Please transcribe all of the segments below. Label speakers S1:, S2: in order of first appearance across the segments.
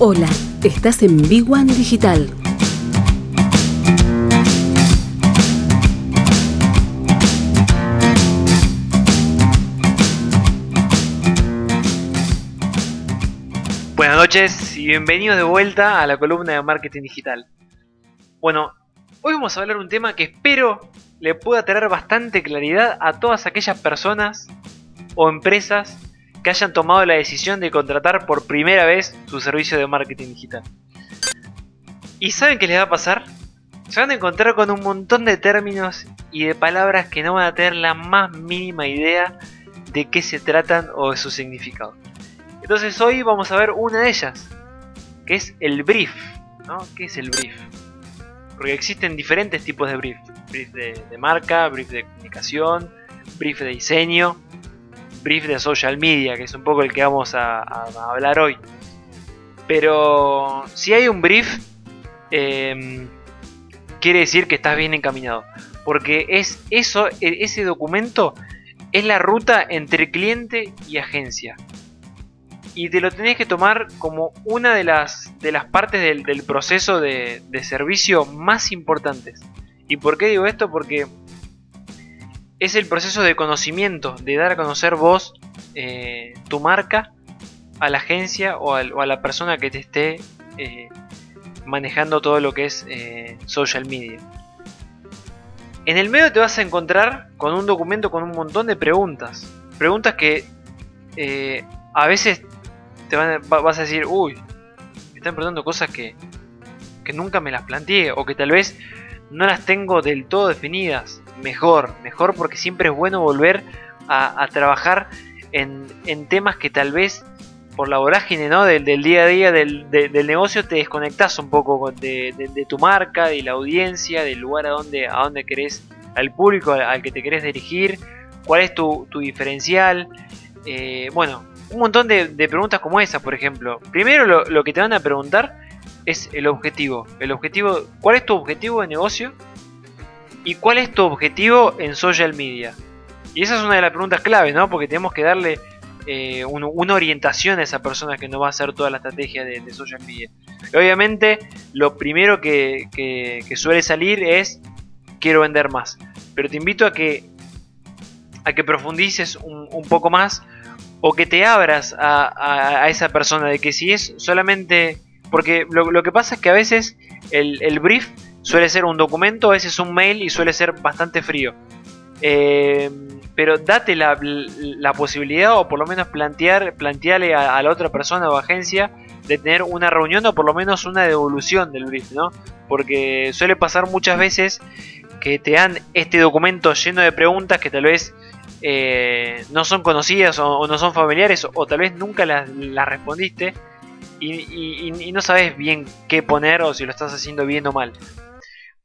S1: Hola, estás en Big One Digital.
S2: Buenas noches y bienvenidos de vuelta a la columna de marketing digital. Bueno, hoy vamos a hablar un tema que espero le pueda traer bastante claridad a todas aquellas personas o empresas que hayan tomado la decisión de contratar por primera vez su servicio de marketing digital. ¿Y saben qué les va a pasar? Se van a encontrar con un montón de términos y de palabras que no van a tener la más mínima idea de qué se tratan o de su significado. Entonces hoy vamos a ver una de ellas, que es el brief. ¿no? ¿Qué es el brief? Porque existen diferentes tipos de brief. Brief de, de marca, brief de comunicación, brief de diseño, brief de social media, que es un poco el que vamos a, hablar hoy. Pero si hay un brief, eh, quiere decir que estás bien encaminado. Porque es eso, e, ese documento es la ruta entre cliente y agencia. Y te lo tenés que tomar como una de las, de las partes del, del proceso de, de servicio más importantes. ¿Y por qué digo esto? Porque es el proceso de conocimiento, de dar a conocer vos eh, tu marca a la agencia o, a la persona que te esté eh, manejando todo lo que es eh, social media. En el medio te vas a encontrar con un documento con un montón de preguntas. Preguntas que a veces te van, vas a decir, uy, me están preguntando cosas que, que nunca me las planteé o que tal vez no las tengo del todo definidas. Mejor, mejor porque siempre es bueno volver a, trabajar en, en, temas que tal vez por la vorágine ¿no? del, del día a día del, de, del, negocio te desconectas un poco de, de, de, tu marca, de la audiencia, del lugar a donde, a donde querés, al público al, que te querés dirigir, cuál es tu, tu diferencial. Eh, bueno, un montón de, preguntas como esa, por ejemplo. Primero lo, lo que te van a preguntar es el objetivo. El objetivo, ¿cuál es tu objetivo de negocio? ¿Y cuál es tu objetivo en social media? Y esa es una de las preguntas clave, ¿no? Porque tenemos que darle eh, un, una orientación a esa persona que nos va a hacer toda la estrategia de, social media. Y obviamente, lo primero que, suele salir es quiero vender más. Pero te invito a que a que profundices un, poco más o que te abras a, esa persona de que si es solamente porque lo, que pasa es que a veces el, brief suele ser un documento, a veces un mail y suele ser bastante frío. Eh, pero date la, posibilidad o por lo menos plantear, plantearle a, la otra persona o agencia de tener una reunión o por lo menos una devolución del brief, ¿no? Porque suele pasar muchas veces que te dan este documento lleno de preguntas que tal vez eh, no son conocidas o, no son familiares o, tal vez nunca las, respondiste y, y, y, no sabes bien qué poner o si lo estás haciendo bien o mal.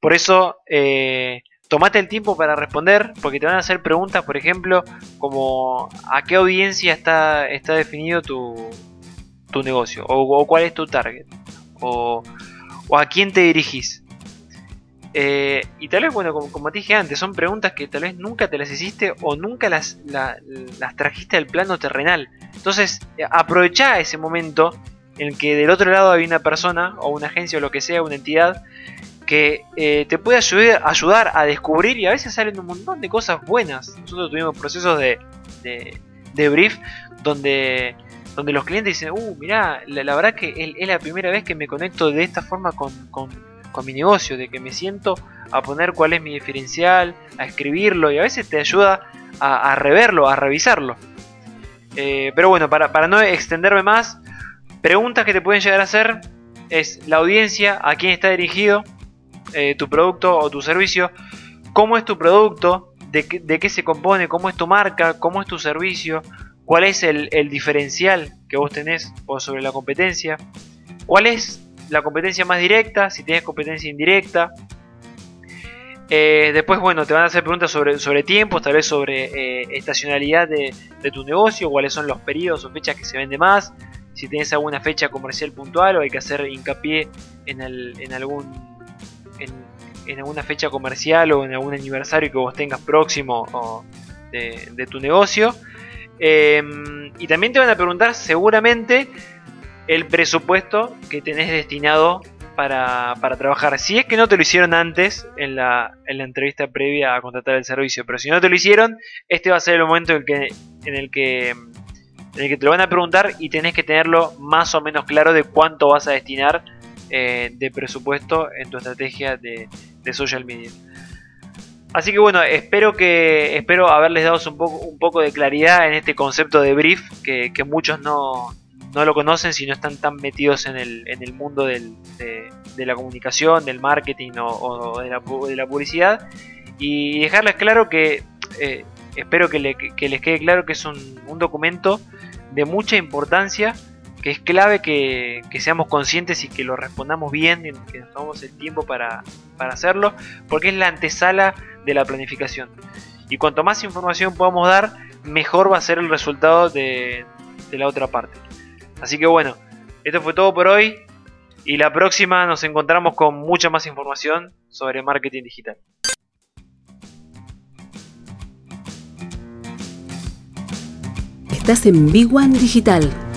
S2: Por eso, eh, tomate el tiempo para responder, porque te van a hacer preguntas, por ejemplo, como a qué audiencia está, está definido tu, tu negocio, o, cuál es tu target, o, a quién te dirigís. Eh, y tal vez, bueno, como, te dije antes, son preguntas que tal vez nunca te las hiciste o nunca las, la, las trajiste al plano terrenal. Entonces, aprovecha ese momento en el que del otro lado hay una persona o una agencia o lo que sea, una entidad que eh, te puede ayudar, a descubrir y a veces salen un montón de cosas buenas. Nosotros tuvimos procesos de, de, brief donde, donde los clientes dicen, uh, mirá, la, verdad que es, la primera vez que me conecto de esta forma con, con, mi negocio, de que me siento a poner cuál es mi diferencial, a escribirlo y a veces te ayuda a, a reverlo, a revisarlo. Eh, pero bueno, para, para no extenderme más, Preguntas que te pueden llegar a hacer es la audiencia, a quién está dirigido eh, tu producto o tu servicio, cómo es tu producto, de, qué, se compone, cómo es tu marca, cómo es tu servicio, cuál es el, diferencial que vos tenés sobre la competencia, cuál es la competencia más directa, si tienes competencia indirecta. Eh, después, bueno, te van a hacer preguntas sobre, sobre tiempos, tal vez sobre eh, estacionalidad de, tu negocio, cuáles son los periodos o fechas que se vende más, si tienes alguna fecha comercial puntual o hay que hacer hincapié en, el, en algún en, alguna fecha comercial o en algún aniversario que vos tengas próximo de, tu negocio. Eh, y también te van a preguntar seguramente el presupuesto que tenés destinado para, trabajar. Si es que no te lo hicieron antes en la, en la, entrevista previa a contratar el servicio, pero si no te lo hicieron, este va a ser el momento en, que, en, el que, en el que te lo van a preguntar y tenés que tenerlo más o menos claro de cuánto vas a destinar eh, de presupuesto en tu estrategia de, social media. Así que bueno, espero que espero haberles dado un poco, un poco de claridad en este concepto de brief que, muchos no, lo conocen si no están tan metidos en el, en el mundo de, la comunicación, del marketing o, de, la, publicidad. Y dejarles claro que eh, espero que, les quede claro que es un, un documento de mucha importancia que es clave que, seamos conscientes y que lo respondamos bien, que nos tomemos el tiempo para, hacerlo, porque es la antesala de la planificación. Y cuanto más información podamos dar, mejor va a ser el resultado de, de la otra parte. Así que bueno, esto fue todo por hoy y la próxima nos encontramos con mucha más información sobre marketing digital.
S1: Estás en Big One Digital